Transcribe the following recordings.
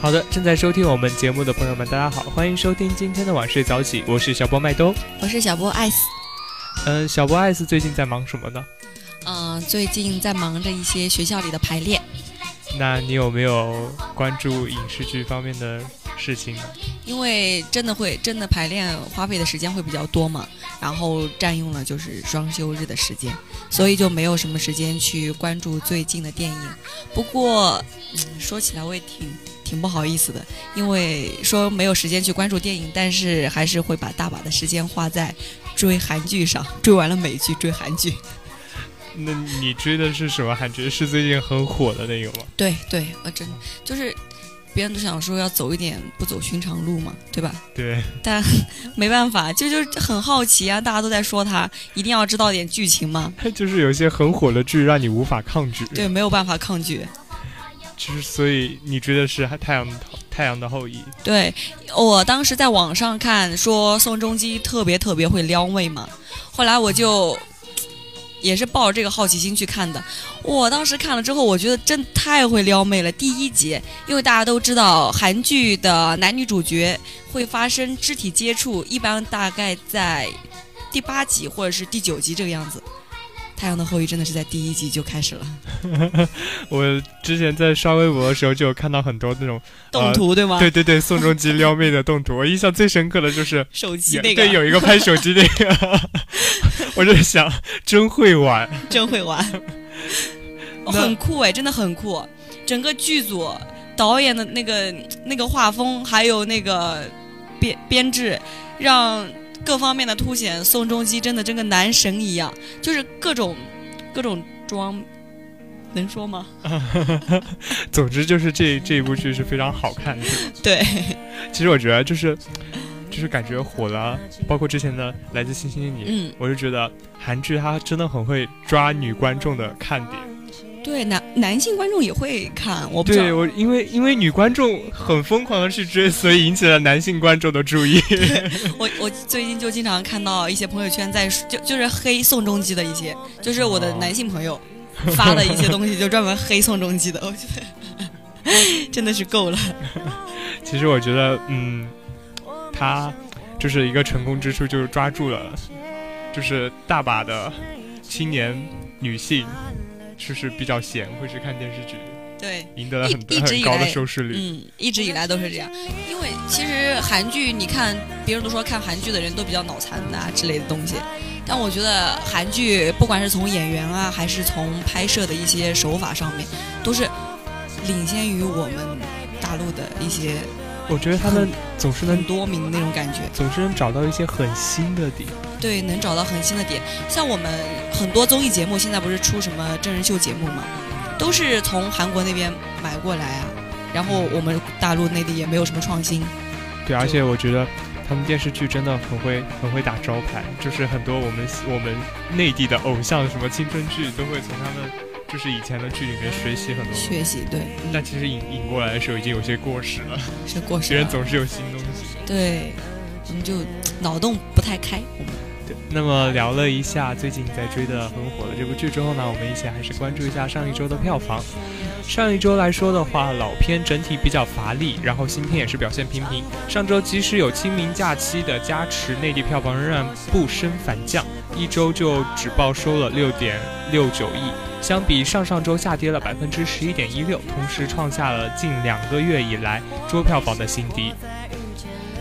好的，正在收听我们节目的朋友们，大家好，欢迎收听今天的晚睡早起，我是小波麦兜，我是小波艾斯。嗯，小波艾斯最近在忙什么呢？嗯，最近在忙着一些学校里的排练。那你有没有关注影视剧方面的事情呢？因为真的会真的排练花费的时间会比较多嘛，然后占用了就是双休日的时间，所以就没有什么时间去关注最近的电影。不过说起来我也挺。挺不好意思的，因为说没有时间去关注电影，但是还是会把大把的时间花在追韩剧上。追完了美剧，追韩剧。那你追的是什么韩剧？是最近很火的那个吗？对对，我真就是别人都想说要走一点不走寻常路嘛，对吧？对。但 没办法，就就很好奇啊，大家都在说他，一定要知道点剧情嘛。就是有些很火的剧让你无法抗拒。对，没有办法抗拒。其实，所以你追的是《太阳太阳的后裔》？对，我当时在网上看说宋仲基特别特别会撩妹嘛，后来我就也是抱着这个好奇心去看的。我当时看了之后，我觉得真太会撩妹了。第一集，因为大家都知道韩剧的男女主角会发生肢体接触，一般大概在第八集或者是第九集这个样子。太阳的后裔真的是在第一集就开始了。我之前在刷微博的时候就有看到很多那种 动图，对吗？对对对，宋仲基撩妹的动图。我印象最深刻的就是手机那个，对，有一个拍手机那个。我就想，真会玩，真会玩，很酷哎，真的很酷。整个剧组导演的那个那个画风，还有那个编编制，让。各方面的凸显，宋仲基真的真跟男神一样，就是各种各种装，能说吗？总之就是这这一部剧是非常好看，的？对。其实我觉得就是就是感觉火了，包括之前的《来自星星的你》，嗯，我就觉得韩剧它真的很会抓女观众的看点。对男男性观众也会看，我不对我因为因为女观众很疯狂的去追，所以引起了男性观众的注意。我我最近就经常看到一些朋友圈在就就是黑宋仲基的一些，就是我的男性朋友发的一些东西，就专门黑宋仲基的。我觉得真的是够了。其实我觉得，嗯，他就是一个成功之处，就是抓住了，就是大把的青年女性。就是比较闲，会去看电视剧，对，赢得了很很高的收视率。嗯，一直以来都是这样。因为其实韩剧，你看，别人都说看韩剧的人都比较脑残啊之类的东西，但我觉得韩剧不管是从演员啊，还是从拍摄的一些手法上面，都是领先于我们大陆的一些。我觉得他们总是能多名那种感觉，总是能找到一些很新的点。对，能找到很新的点。像我们很多综艺节目，现在不是出什么真人秀节目嘛，都是从韩国那边买过来啊。然后我们大陆内地也没有什么创新。对，而且我觉得他们电视剧真的很会，很会打招牌。就是很多我们我们内地的偶像，什么青春剧，都会从他们。就是以前的剧里面学习很多，学习对，但其实引引过来的时候已经有些过时了，是过时。别人总是有新东西，对，我们就脑洞不太开。我们对，那么聊了一下最近在追的很火的这部剧之后呢，我们一起还是关注一下上一周的票房。上一周来说的话，老片整体比较乏力，然后新片也是表现平平。上周即使有清明假期的加持，内地票房仍然不升反降，一周就只报收了六点六九亿。相比上上周下跌了百分之十一点一六，同时创下了近两个月以来周票房的新低。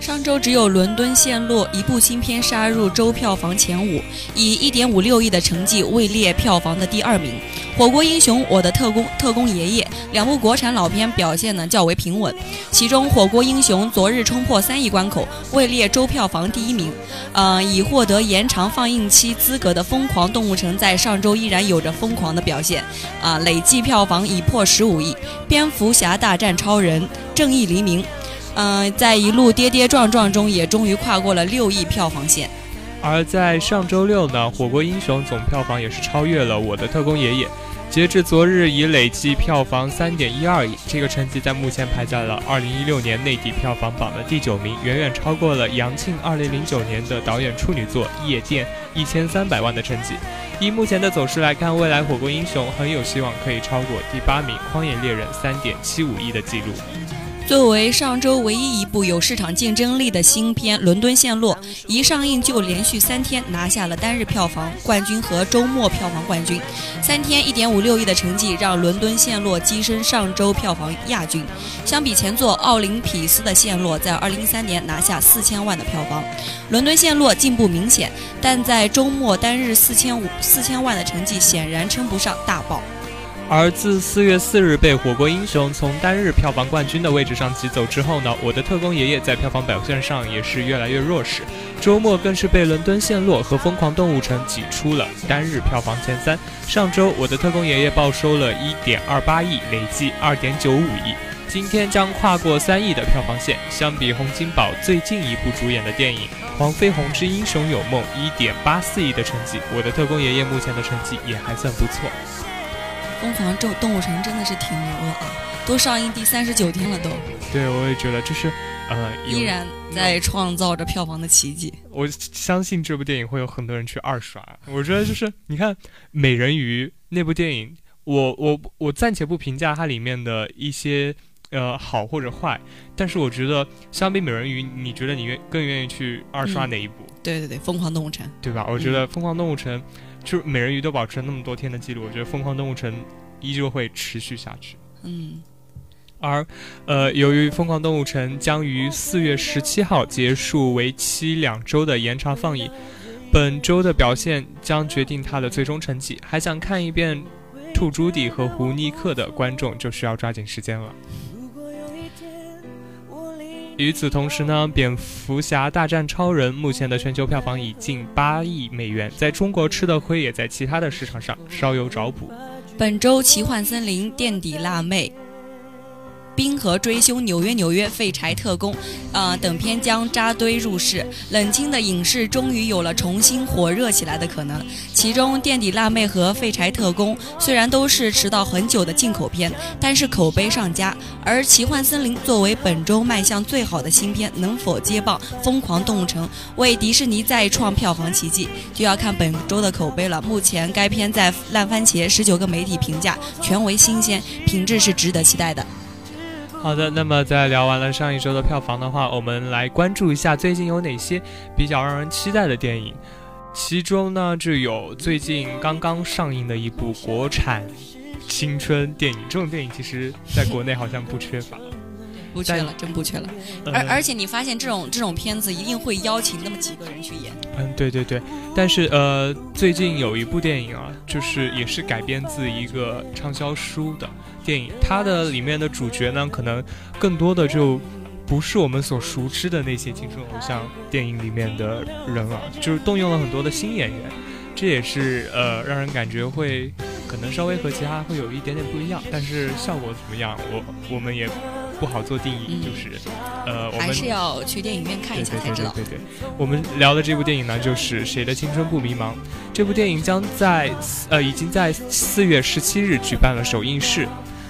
上周只有《伦敦陷落》一部新片杀入周票房前五，以一点五六亿的成绩位列票房的第二名。《火锅英雄》《我的特工特工爷爷》两部国产老片表现呢较为平稳，其中《火锅英雄》昨日冲破三亿关口，位列周票房第一名。嗯，已获得延长放映期资格的《疯狂动物城》在上周依然有着疯狂的表现，啊，累计票房已破十五亿。《蝙蝠侠大战超人》《正义黎明》。嗯，在一路跌跌撞撞中，也终于跨过了六亿票房线。而在上周六呢，《火锅英雄》总票房也是超越了《我的特工爷爷》，截至昨日已累计票房三点一二亿。这个成绩在目前排在了二零一六年内地票房榜的第九名，远远超过了杨庆二零零九年的导演处女作《夜店》一千三百万的成绩。以目前的走势来看，未来《火锅英雄》很有希望可以超过第八名《荒野猎人》三点七五亿的记录。作为上周唯一一部有市场竞争力的新片《伦敦陷落》，一上映就连续三天拿下了单日票房冠军和周末票房冠军。三天一点五六亿的成绩让《伦敦陷落》跻身上周票房亚军。相比前作《奥林匹斯的陷落》在二零一三年拿下四千万的票房，《伦敦陷落》进步明显，但在周末单日四千五四千万的成绩显然称不上大爆。而自四月四日被《火锅英雄》从单日票房冠军的位置上挤走之后呢，《我的特工爷爷》在票房表现上也是越来越弱势，周末更是被《伦敦陷落》和《疯狂动物城》挤出了单日票房前三。上周，《我的特工爷爷》报收了一点二八亿，累计二点九五亿，今天将跨过三亿的票房线。相比洪金宝最近一部主演的电影《黄飞鸿之英雄有梦》一点八四亿的成绩，《我的特工爷爷》目前的成绩也还算不错。疯狂动动物城真的是挺牛的啊，都上映第三十九天了都。对，我也觉得就是，呃，依然在创造着票房的奇迹。我相信这部电影会有很多人去二刷。我觉得就是，你看《美人鱼》那部电影，我我我暂且不评价它里面的一些呃好或者坏，但是我觉得相比《美人鱼》，你觉得你愿更愿意去二刷哪一部？对对对，《疯狂动物城》对吧？我觉得《疯狂动物城》。就是美人鱼都保持了那么多天的记录，我觉得疯狂动物城依旧会持续下去。嗯，而呃，由于疯狂动物城将于四月十七号结束为期两周的延长放映，本周的表现将决定它的最终成绩。还想看一遍《兔朱迪》和《胡尼克》的观众就需要抓紧时间了。与此同时呢，《蝙蝠侠大战超人》目前的全球票房已近八亿美元，在中国吃的亏，也在其他的市场上稍有找补。本周《奇幻森林》垫底辣妹。冰河追凶、纽约纽约、废柴特工，啊等片将扎堆入市，冷清的影视终于有了重新火热起来的可能。其中，垫底辣妹和废柴特工虽然都是迟到很久的进口片，但是口碑上佳。而奇幻森林作为本周卖相最好的新片，能否接棒疯狂动物城，为迪士尼再创票房奇迹，就要看本周的口碑了。目前该片在烂番茄十九个媒体评价全为新鲜，品质是值得期待的。好的，那么在聊完了上一周的票房的话，我们来关注一下最近有哪些比较让人期待的电影。其中呢，就有最近刚刚上映的一部国产青春电影，这种电影其实在国内好像不缺乏。不缺了，真不缺了。而而且你发现这种这种片子一定会邀请那么几个人去演。嗯，对对对。但是呃，最近有一部电影啊，就是也是改编自一个畅销书的电影，它的里面的主角呢，可能更多的就不是我们所熟知的那些青春偶像电影里面的人了，就是动用了很多的新演员，这也是呃让人感觉会可能稍微和其他会有一点点不一样，但是效果怎么样，我我们也。不好做定义，就是，呃，我们还是要去电影院看一下才知道。对对对，我们聊的这部电影呢，就是《谁的青春不迷茫》。这部电影将在呃，已经在四月十七日举办了首映式，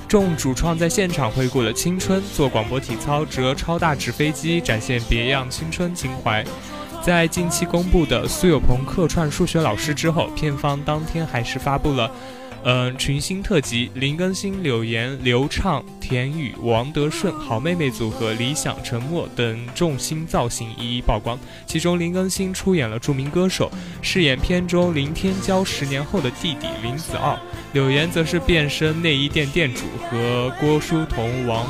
众主创在现场回顾了青春，做广播体操、折超大纸飞机，展现别样青春情怀。在近期公布的苏有朋客串数学老师之后，片方当天还是发布了。嗯，群星特辑，林更新、柳岩、刘畅、田雨、王德顺、好妹妹组合、理想、沉默等众星造型一一曝光。其中，林更新出演了著名歌手，饰演片中林天骄十年后的弟弟林子傲；柳岩则是变身内衣店店主，和郭书童、王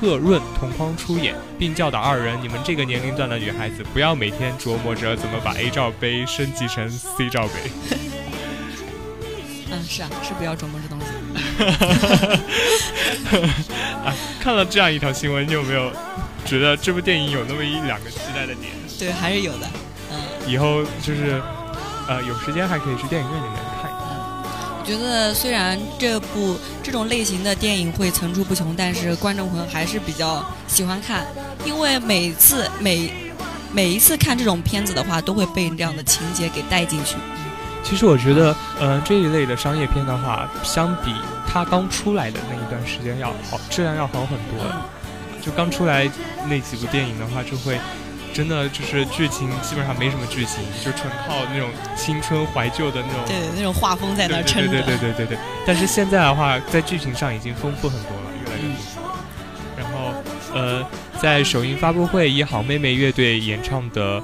鹤润同框出演，并教导二人：你们这个年龄段的女孩子，不要每天琢磨着怎么把 A 罩杯升级成 C 罩杯。嗯，是啊，是不要琢磨这东西。啊，看了这样一条新闻，你有没有觉得这部电影有那么一两个期待的点？对，还是有的。嗯，以后就是呃，有时间还可以去电影院里面看一看。我觉得虽然这部这种类型的电影会层出不穷，但是观众朋友还是比较喜欢看，因为每次每每一次看这种片子的话，都会被这样的情节给带进去。其实我觉得，嗯，这一类的商业片的话，相比它刚出来的那一段时间要好，质量要好很多。就刚出来那几部电影的话，就会真的就是剧情基本上没什么剧情，就纯靠那种青春怀旧的那种，对那种画风在那撑着。对对对对对对。但是现在的话，在剧情上已经丰富很多了，越来越丰富。然后，呃，在首映发布会以好妹妹乐队演唱的。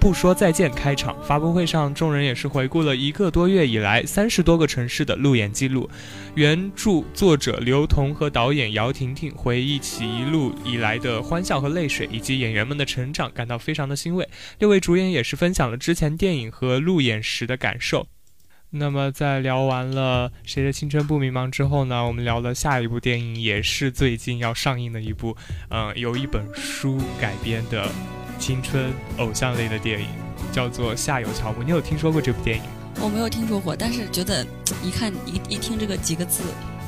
不说再见。开场发布会上，众人也是回顾了一个多月以来三十多个城市的路演记录。原著作者刘同和导演姚婷婷回忆起一路以来的欢笑和泪水，以及演员们的成长，感到非常的欣慰。六位主演也是分享了之前电影和路演时的感受。那么，在聊完了《谁的青春不迷茫》之后呢，我们聊了下一部电影也是最近要上映的一部，嗯，由一本书改编的。青春偶像类的电影叫做《夏有乔木》，你有听说过这部电影？我没有听说过，但是觉得一看一一听这个几个字，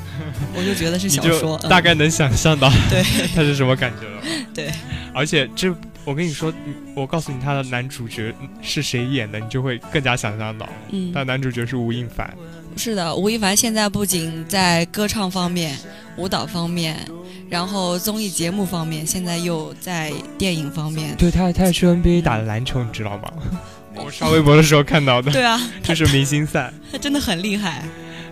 我就觉得是小说，大概能想象到对 它是什么感觉了。对，而且这我跟你说，我告诉你他的男主角是谁演的，你就会更加想象到。嗯，他男主角是吴亦凡。是的，吴亦凡现在不仅在歌唱方面、舞蹈方面。然后综艺节目方面，现在又在电影方面。对他，他去 NBA 打了篮球，你知道吗？我刷微博的时候看到的。对啊，这是明星赛。他真的很厉害，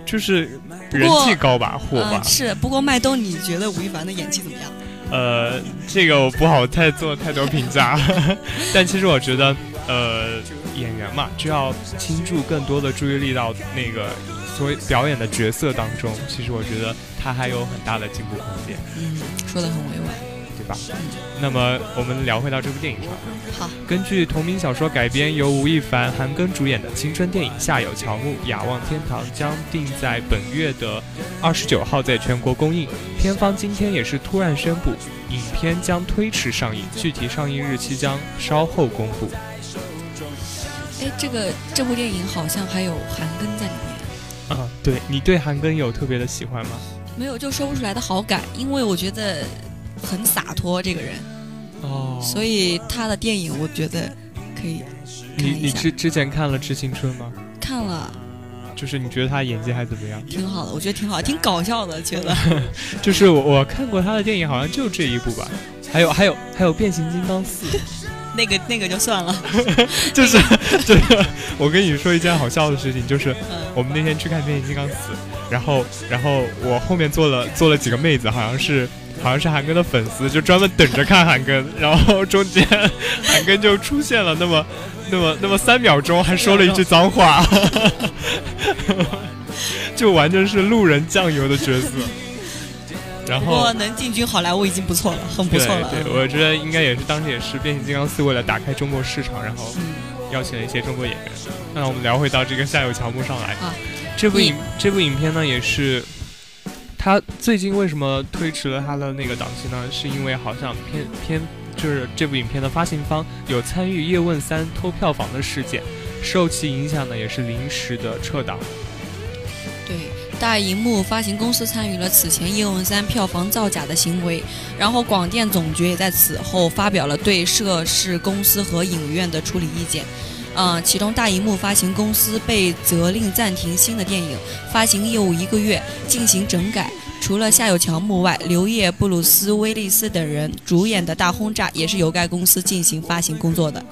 就是人气高吧，火吧。是，不过麦兜，你觉得吴亦凡的演技怎么样？呃，这个我不好太做太多评价，但其实我觉得，呃，演员嘛，就要倾注更多的注意力到那个。作为表演的角色当中，其实我觉得他还有很大的进步空间。嗯，说的很委婉，对吧？嗯。那么我们聊回到这部电影上。好。根据同名小说改编，由吴亦凡、韩庚主演的青春电影《夏有乔木》，雅望天堂将定在本月的二十九号在全国公映。片方今天也是突然宣布，影片将推迟上映，具体上映日期将稍后公布。哎，这个这部电影好像还有韩庚在里面。啊，对你对韩庚有特别的喜欢吗？没有，就说不出来的好感，因为我觉得很洒脱这个人。哦，所以他的电影我觉得可以你你之之前看了《致青春》吗？看了。就是你觉得他演技还怎么样？挺好的，我觉得挺好，挺搞笑的，觉得。就是我我看过他的电影，好像就这一部吧。还有还有还有《变形金刚四》。那个那个就算了，就是就是，我跟你说一件好笑的事情，就是我们那天去看《变形金刚四》，然后然后我后面坐了坐了几个妹子，好像是好像是韩庚的粉丝，就专门等着看韩庚，然后中间韩庚就出现了那么那么那么三秒钟，还说了一句脏话，就完全是路人酱油的角色。然后能进军好莱坞已经不错了，很不错了。对，我觉得应该也是当时也是变形金刚四为了打开中国市场，然后邀请了一些中国演员。那我们聊回到这个夏有乔木上来啊，这部影这部影片呢也是，他最近为什么推迟了他的那个档期呢？是因为好像偏偏就是这部影片的发行方有参与叶问三偷票房的事件，受其影响呢也是临时的撤档。大银幕发行公司参与了此前《叶问三》票房造假的行为，然后广电总局也在此后发表了对涉事公司和影院的处理意见。嗯，其中大银幕发行公司被责令暂停新的电影发行业务一个月，进行整改。除了夏有乔木外，刘烨、布鲁斯·威利斯等人主演的《大轰炸》也是由该公司进行发行工作的。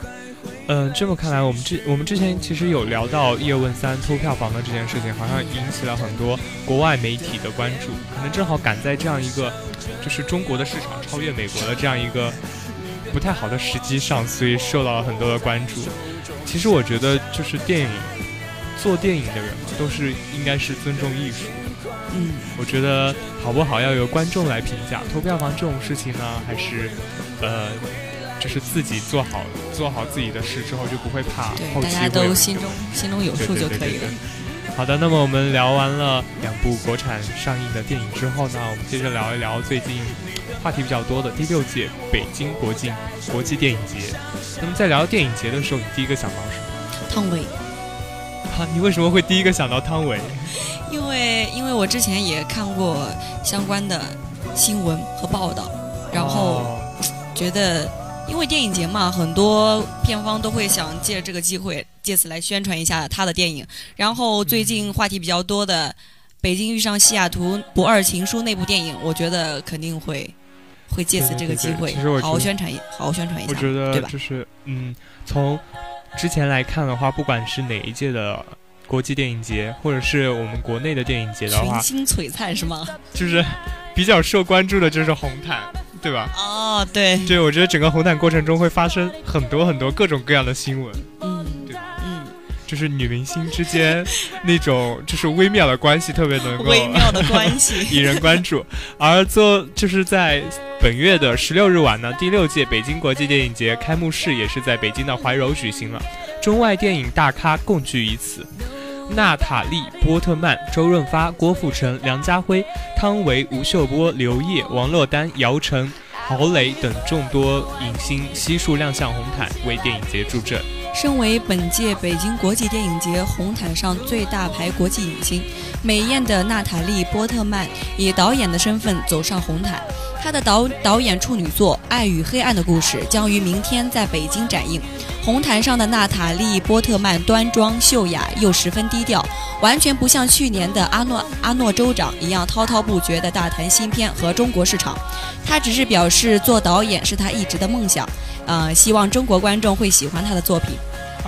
嗯，这么看来，我们之我们之前其实有聊到《叶问三》偷票房的这件事情，好像引起了很多国外媒体的关注。可能正好赶在这样一个，就是中国的市场超越美国的这样一个不太好的时机上，所以受到了很多的关注。其实我觉得，就是电影做电影的人嘛都是应该是尊重艺术。嗯，我觉得好不好要由观众来评价。偷票房这种事情呢，还是呃。就是自己做好做好自己的事之后，就不会怕后期大家都心中心中有数就可以了。好的，那么我们聊完了两部国产上映的电影之后呢，我们接着聊一聊最近话题比较多的第六届北京国际国际电影节。那么在聊电影节的时候，你第一个想到什么？汤唯。啊，你为什么会第一个想到汤唯？因为因为我之前也看过相关的新闻和报道，然后觉得。因为电影节嘛，很多片方都会想借这个机会，借此来宣传一下他的电影。然后最近话题比较多的《北京遇上西雅图不二情书》那部电影，我觉得肯定会会借此这个机会好好宣传一好好宣传一下，我觉得对吧？就是嗯，从之前来看的话，不管是哪一届的国际电影节，或者是我们国内的电影节的话，群星璀璨是吗？就是比较受关注的就是红毯。对吧？哦，对，对，我觉得整个红毯过程中会发生很多很多各种各样的新闻，嗯，对吧？嗯，就是女明星之间那种就是微妙的关系，特别能够微妙的关系 引人关注。而做就是在本月的十六日晚呢，第六届北京国际电影节开幕式也是在北京的怀柔举行了，中外电影大咖共聚于此。娜塔莉·波特曼、周润发、郭富城、梁家辉、汤唯、吴秀波、刘烨、王珞丹、姚晨、郝蕾等众多影星悉数亮相红毯，为电影节助阵。身为本届北京国际电影节红毯上最大牌国际影星，美艳的娜塔莉·波特曼以导演的身份走上红毯。她的导导演处女作《爱与黑暗的故事》将于明天在北京展映。红毯上的娜塔莉·波特曼端庄秀雅又十分低调，完全不像去年的阿诺阿诺州长一样滔滔不绝地大谈新片和中国市场。她只是表示做导演是她一直的梦想，呃，希望中国观众会喜欢她的作品。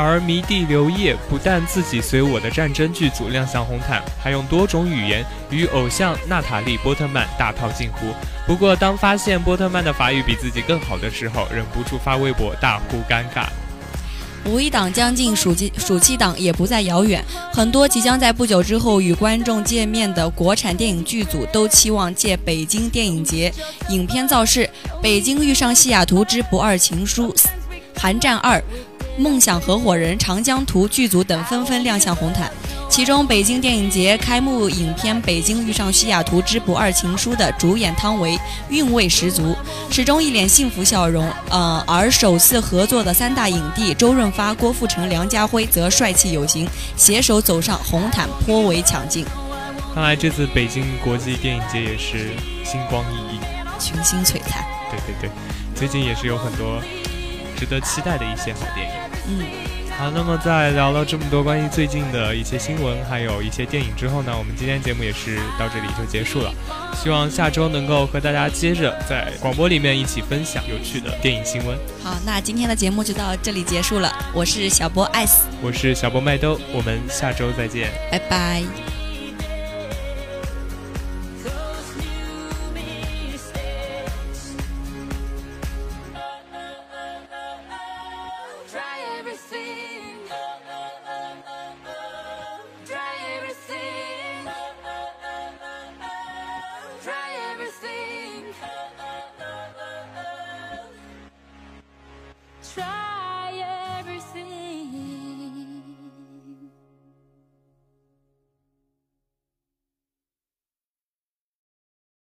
而迷弟刘烨不但自己随《我的战争》剧组亮相红毯，还用多种语言与偶像娜塔莉·波特曼大套近乎。不过，当发现波特曼的法语比自己更好的时候，忍不住发微博大呼尴尬。五一档将近，暑期暑期档也不再遥远。很多即将在不久之后与观众见面的国产电影剧组都期望借北京电影节影片造势，《北京遇上西雅图之不二情书》、《寒战二》。梦想合伙人、长江图剧组等纷纷亮相红毯，其中北京电影节开幕影片《北京遇上西雅图之不二情书》的主演汤唯韵味十足，始终一脸幸福笑容。呃，而首次合作的三大影帝周润发、郭富城、梁家辉则帅气有型，携手走上红毯，颇为抢镜。看来这次北京国际电影节也是星光熠熠，群星璀璨。对对对，最近也是有很多值得期待的一些好电影。嗯，好，那么在聊了这么多关于最近的一些新闻，还有一些电影之后呢，我们今天节目也是到这里就结束了。希望下周能够和大家接着在广播里面一起分享有趣的电影新闻。好，那今天的节目就到这里结束了。我是小波艾斯，我是小波麦兜，我们下周再见，拜拜。